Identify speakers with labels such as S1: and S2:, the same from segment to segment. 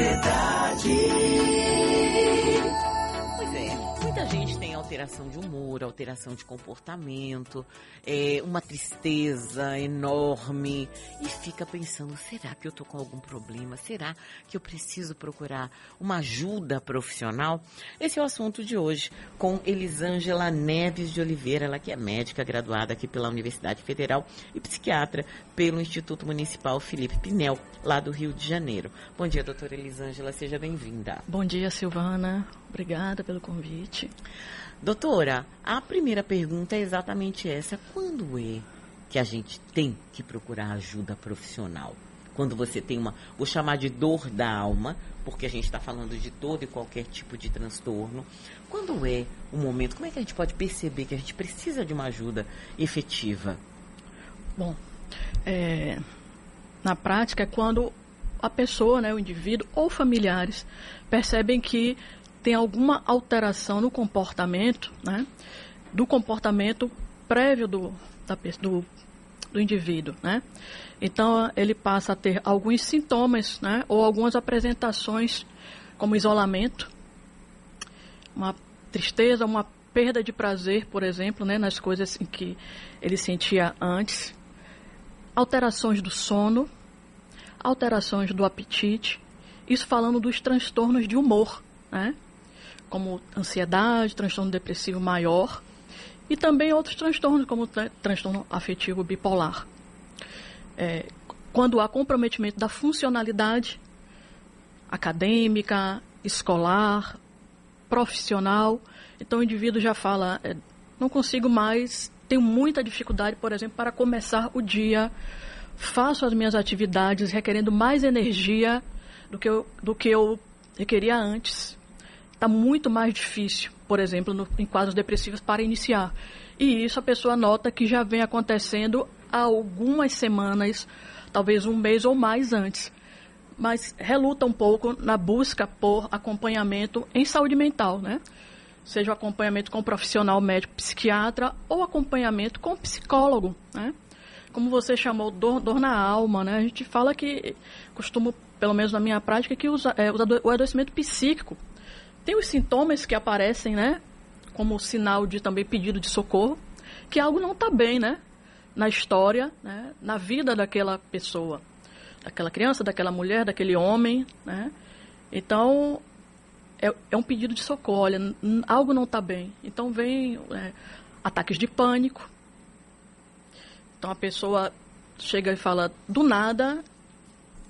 S1: Sociedade.
S2: Gente tem alteração de humor, alteração de comportamento, é, uma tristeza enorme e fica pensando: será que eu tô com algum problema? Será que eu preciso procurar uma ajuda profissional? Esse é o assunto de hoje com Elisângela Neves de Oliveira, ela que é médica graduada aqui pela Universidade Federal e psiquiatra pelo Instituto Municipal Felipe Pinel, lá do Rio de Janeiro. Bom dia, doutora Elisângela, seja bem-vinda.
S3: Bom dia, Silvana. Obrigada pelo convite.
S2: Doutora, a primeira pergunta é exatamente essa. Quando é que a gente tem que procurar ajuda profissional? Quando você tem uma, vou chamar de dor da alma, porque a gente está falando de todo e qualquer tipo de transtorno. Quando é o momento? Como é que a gente pode perceber que a gente precisa de uma ajuda efetiva?
S3: Bom, é, na prática é quando a pessoa, né, o indivíduo ou familiares percebem que tem alguma alteração no comportamento, né, do comportamento prévio do, da, do, do indivíduo, né? Então ele passa a ter alguns sintomas, né, ou algumas apresentações como isolamento, uma tristeza, uma perda de prazer, por exemplo, né, nas coisas em que ele sentia antes, alterações do sono, alterações do apetite, isso falando dos transtornos de humor, né? Como ansiedade, transtorno depressivo maior e também outros transtornos, como transtorno afetivo bipolar. É, quando há comprometimento da funcionalidade acadêmica, escolar, profissional, então o indivíduo já fala, é, não consigo mais, tenho muita dificuldade, por exemplo, para começar o dia, faço as minhas atividades requerendo mais energia do que eu, do que eu requeria antes está muito mais difícil, por exemplo, no, em quadros depressivos para iniciar. E isso a pessoa nota que já vem acontecendo há algumas semanas, talvez um mês ou mais antes. Mas reluta um pouco na busca por acompanhamento em saúde mental, né? Seja o acompanhamento com profissional médico psiquiatra ou acompanhamento com psicólogo, né? Como você chamou, dor, dor na alma, né? A gente fala que, costumo, pelo menos na minha prática, que usa, é, o adoecimento psíquico tem os sintomas que aparecem, né? Como sinal de também pedido de socorro, que algo não está bem, né? Na história, né? na vida daquela pessoa, daquela criança, daquela mulher, daquele homem, né? Então, é, é um pedido de socorro, olha, algo não está bem. Então, vem é, ataques de pânico. Então, a pessoa chega e fala, do nada,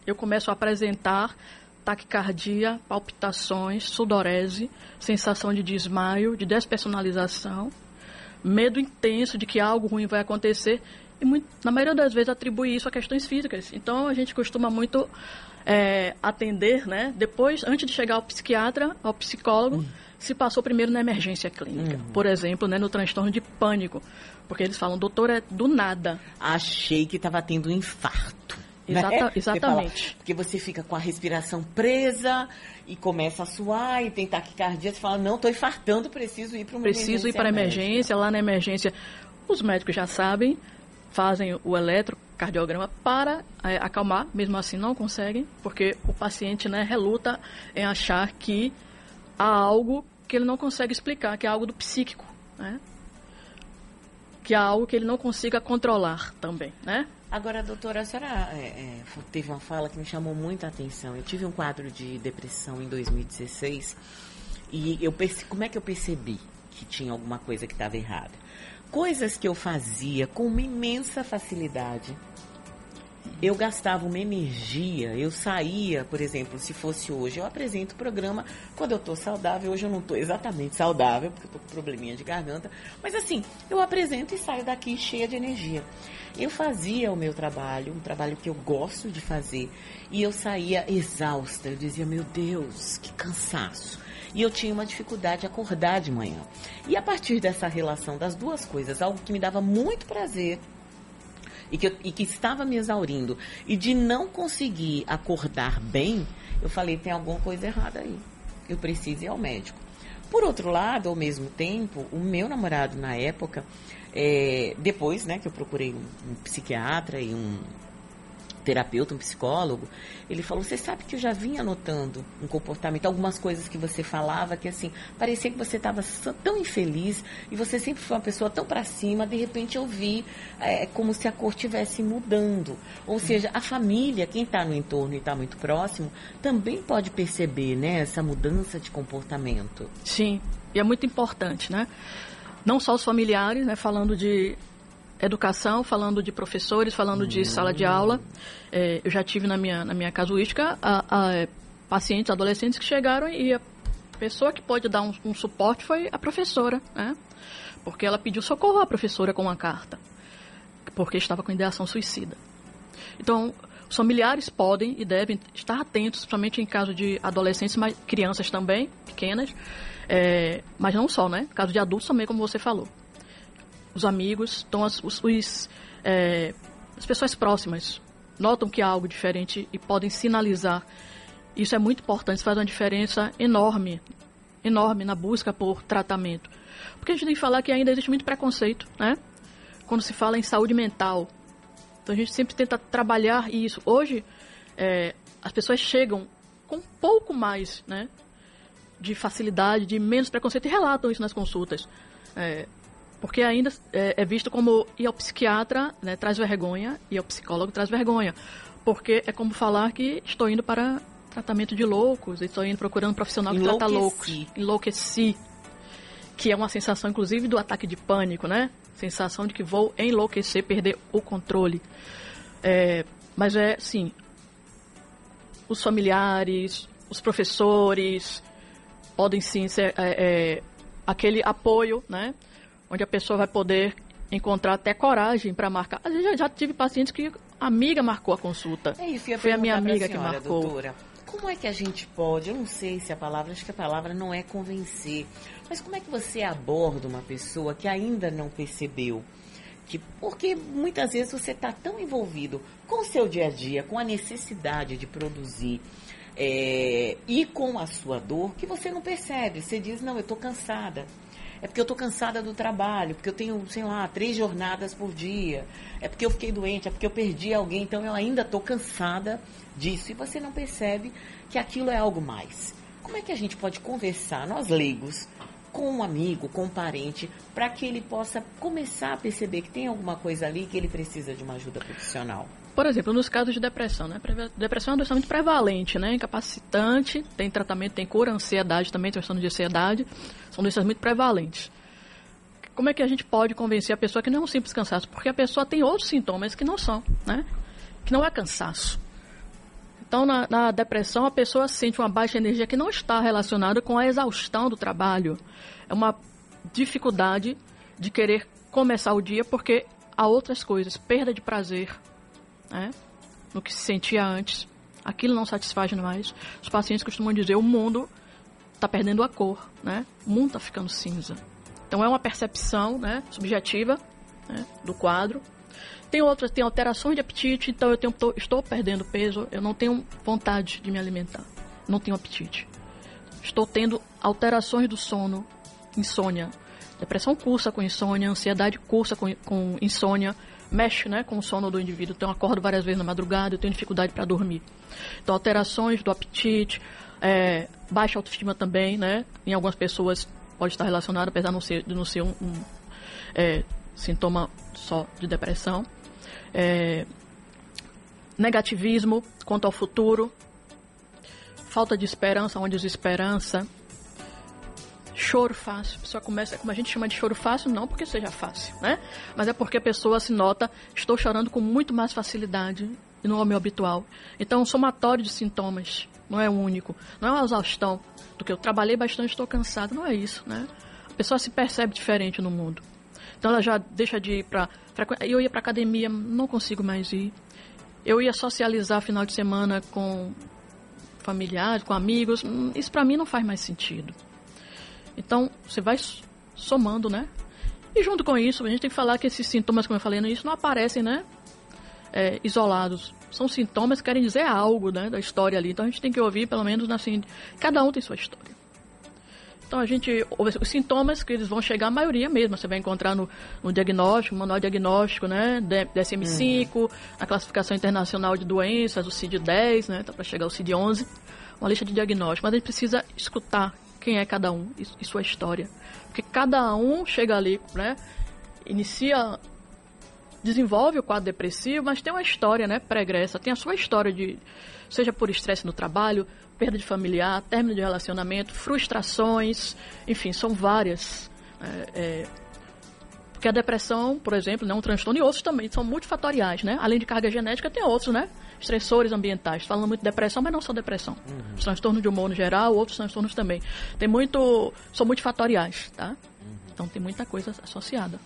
S3: eu começo a apresentar taquicardia, palpitações, sudorese, sensação de desmaio, de despersonalização, medo intenso de que algo ruim vai acontecer e muito, na maioria das vezes atribui isso a questões físicas. Então a gente costuma muito é, atender, né? Depois, antes de chegar ao psiquiatra, ao psicólogo, uhum. se passou primeiro na emergência clínica, uhum. por exemplo, né, no transtorno de pânico, porque eles falam, doutor, é do nada.
S2: Achei que estava tendo um infarto.
S3: Exata,
S2: né?
S3: Exatamente.
S2: Porque você fica com a respiração presa e começa a suar e tem taquicardia, você fala, não, estou infartando, preciso ir para uma
S3: Preciso ir para a emergência, lá na emergência. Os médicos já sabem, fazem o eletrocardiograma para é, acalmar, mesmo assim não conseguem, porque o paciente né, reluta em achar que há algo que ele não consegue explicar, que é algo do psíquico, né? que há algo que ele não consiga controlar também, né?
S2: Agora, doutora, a senhora é, é, teve uma fala que me chamou muita atenção. Eu tive um quadro de depressão em 2016 e eu perce... como é que eu percebi que tinha alguma coisa que estava errada? Coisas que eu fazia com uma imensa facilidade eu gastava uma energia, eu saía, por exemplo, se fosse hoje, eu apresento o programa quando eu estou saudável, hoje eu não estou exatamente saudável, porque eu estou com probleminha de garganta, mas assim, eu apresento e saio daqui cheia de energia. Eu fazia o meu trabalho, um trabalho que eu gosto de fazer, e eu saía exausta, eu dizia, meu Deus, que cansaço. E eu tinha uma dificuldade de acordar de manhã. E a partir dessa relação das duas coisas, algo que me dava muito prazer, e que, eu, e que estava me exaurindo e de não conseguir acordar bem, eu falei, tem alguma coisa errada aí. Eu preciso ir ao médico. Por outro lado, ao mesmo tempo, o meu namorado na época, é, depois né, que eu procurei um, um psiquiatra e um, terapeuta, um psicólogo, ele falou: Você sabe que eu já vinha notando um comportamento, algumas coisas que você falava que assim, parecia que você estava tão infeliz e você sempre foi uma pessoa tão para cima, de repente eu vi é, como se a cor estivesse mudando. Ou seja, a família, quem está no entorno e está muito próximo, também pode perceber né, essa mudança de comportamento.
S3: Sim, e é muito importante, né? Não só os familiares, né, falando de educação, falando de professores, falando de sala de aula. É, eu já tive na minha, na minha casuística a, a, é, pacientes, adolescentes que chegaram e a pessoa que pode dar um, um, suporte foi a professora, né? Porque ela pediu socorro à professora com uma carta, porque estava com ideação suicida. Então, os familiares podem e devem estar atentos, principalmente em caso de adolescentes, mas crianças também, pequenas, é, mas não só, né? Caso de adultos também, como você falou os amigos, então as, os, os é, as pessoas próximas notam que há algo diferente e podem sinalizar. Isso é muito importante, faz uma diferença enorme, enorme na busca por tratamento. Porque a gente tem que falar que ainda existe muito preconceito, né? Quando se fala em saúde mental. Então a gente sempre tenta trabalhar isso. Hoje, é, as pessoas chegam com um pouco mais, né? De facilidade, de menos preconceito e relatam isso nas consultas. É, porque ainda é, é visto como ir ao psiquiatra né, traz vergonha e ao psicólogo traz vergonha. Porque é como falar que estou indo para tratamento de loucos, estou indo procurando um profissional que trata loucos. Enlouqueci. Que é uma sensação, inclusive, do ataque de pânico, né? Sensação de que vou enlouquecer, perder o controle. É, mas é, sim, os familiares, os professores podem sim ser é, é, aquele apoio, né? Onde a pessoa vai poder encontrar até coragem para marcar. Às vezes já, já tive pacientes que a amiga marcou a consulta.
S2: É isso, Foi a minha amiga a senhora, que marcou. Doutora, como é que a gente pode, eu não sei se a palavra, acho que a palavra não é convencer, mas como é que você aborda uma pessoa que ainda não percebeu? Que, porque muitas vezes você está tão envolvido com o seu dia a dia, com a necessidade de produzir, é, e com a sua dor que você não percebe. Você diz, não, eu estou cansada é porque eu estou cansada do trabalho, porque eu tenho, sei lá, três jornadas por dia, é porque eu fiquei doente, é porque eu perdi alguém, então eu ainda estou cansada disso. E você não percebe que aquilo é algo mais. Como é que a gente pode conversar, nós leigos, com um amigo, com um parente, para que ele possa começar a perceber que tem alguma coisa ali que ele precisa de uma ajuda profissional?
S3: Por exemplo, nos casos de depressão, né? Depressão é uma doença muito prevalente, né? Incapacitante, tem tratamento, tem cura, ansiedade também, transtorno de ansiedade, são doenças muito prevalentes. Como é que a gente pode convencer a pessoa que não é um simples cansaço? Porque a pessoa tem outros sintomas que não são, né? Que não é cansaço. Então, na, na depressão, a pessoa sente uma baixa energia que não está relacionada com a exaustão do trabalho. É uma dificuldade de querer começar o dia porque há outras coisas, perda de prazer, né? no que se sentia antes. Aquilo não satisfaz mais. Os pacientes costumam dizer: o mundo está perdendo a cor, né? O mundo está ficando cinza. Então é uma percepção, né, subjetiva, né, do quadro. Tem outras, tem alterações de apetite, então eu tenho, tô, estou perdendo peso, eu não tenho vontade de me alimentar, não tenho apetite. Estou tendo alterações do sono, insônia. Depressão cursa com insônia, ansiedade cursa com, com insônia, mexe né, com o sono do indivíduo. Então, eu acordo várias vezes na madrugada, eu tenho dificuldade para dormir. Então, alterações do apetite, é, baixa autoestima também, né? Em algumas pessoas pode estar relacionado, apesar de não ser, de não ser um, um é, sintoma só de depressão. É, negativismo quanto ao futuro, falta de esperança, uma desesperança, choro fácil. A pessoa começa, como a gente chama de choro fácil, não porque seja fácil, né? Mas é porque a pessoa se nota, estou chorando com muito mais facilidade e não é o meu habitual. Então, um somatório de sintomas, não é o único. Não é uma exaustão do que eu trabalhei bastante, estou cansado, não é isso, né? A pessoa se percebe diferente no mundo. Então, ela já deixa de ir para eu ia para academia, não consigo mais ir. Eu ia socializar final de semana com familiares, com amigos, hum, isso para mim não faz mais sentido. Então, você vai somando, né? E junto com isso, a gente tem que falar que esses sintomas, como eu falei no início, não aparecem, né? É, isolados. São sintomas que querem dizer algo, né? Da história ali. Então a gente tem que ouvir, pelo menos, assim, cada um tem sua história. Então a gente, os sintomas que eles vão chegar, a maioria mesmo, você vai encontrar no, no diagnóstico, manual diagnóstico, né, DSM-5, uhum. a classificação internacional de doenças, o CID-10, né, tá para chegar o CID-11, uma lista de diagnóstico. Mas a gente precisa escutar quem é cada um e, sua história, porque cada um chega ali, né, inicia desenvolve o quadro depressivo, mas tem uma história, né, pregressa, tem a sua história de seja por estresse no trabalho, perda de familiar, término de relacionamento, frustrações, enfim, são várias. É, é, porque a depressão, por exemplo, né, um transtorno e outros também são multifatoriais, né? Além de carga genética, tem outros, né? Estressores ambientais. Falando muito de depressão, mas não só depressão. Uhum. Os transtornos de humor no geral, outros transtornos também. Tem muito, são multifatoriais, tá? Uhum. Então tem muita coisa associada.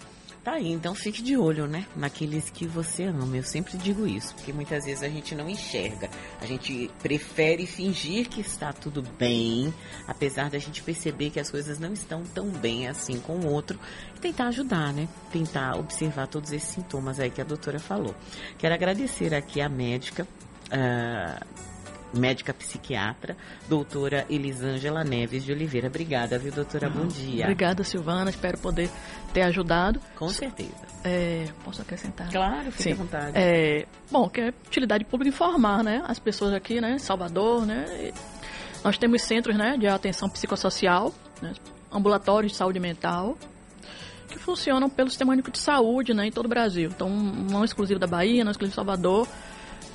S2: Tá aí, então fique de olho, né? Naqueles que você ama. Eu sempre digo isso, porque muitas vezes a gente não enxerga. A gente prefere fingir que está tudo bem, apesar da gente perceber que as coisas não estão tão bem assim com o outro. E tentar ajudar, né? Tentar observar todos esses sintomas aí que a doutora falou. Quero agradecer aqui a médica. Uh, médica psiquiatra, doutora Elisângela Neves de Oliveira. Obrigada, viu, doutora? Bom dia.
S3: Obrigada, Silvana. Espero poder ter ajudado.
S2: Com certeza.
S3: É, posso acrescentar?
S2: Claro, fique Sim. à vontade.
S3: É, bom, que é utilidade pública informar, né? As pessoas aqui, né? Salvador, né? Nós temos centros, né? De atenção psicossocial, né, ambulatórios de saúde mental, que funcionam pelo Sistema Único de Saúde, né? Em todo o Brasil. Então, não exclusivo da Bahia, não exclusivo de Salvador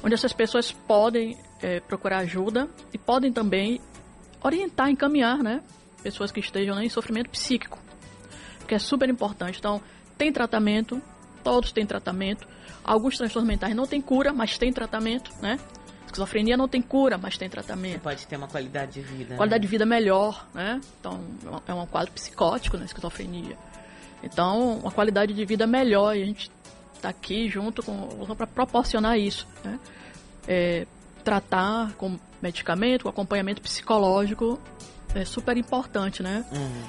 S3: onde essas pessoas podem é, procurar ajuda e podem também orientar, encaminhar, né? Pessoas que estejam né, em sofrimento psíquico, que é super importante. Então, tem tratamento, todos têm tratamento. Alguns transtornos mentais não têm cura, mas tem tratamento, né? Esquizofrenia não tem cura, mas tem tratamento. Você
S2: pode ter uma qualidade de vida.
S3: Qualidade né? de vida melhor, né? Então, é um quadro psicótico, né? Esquizofrenia. Então, uma qualidade de vida melhor e a gente está aqui junto com para proporcionar isso, né? É, tratar com medicamento, com acompanhamento psicológico é super importante, né? Uhum.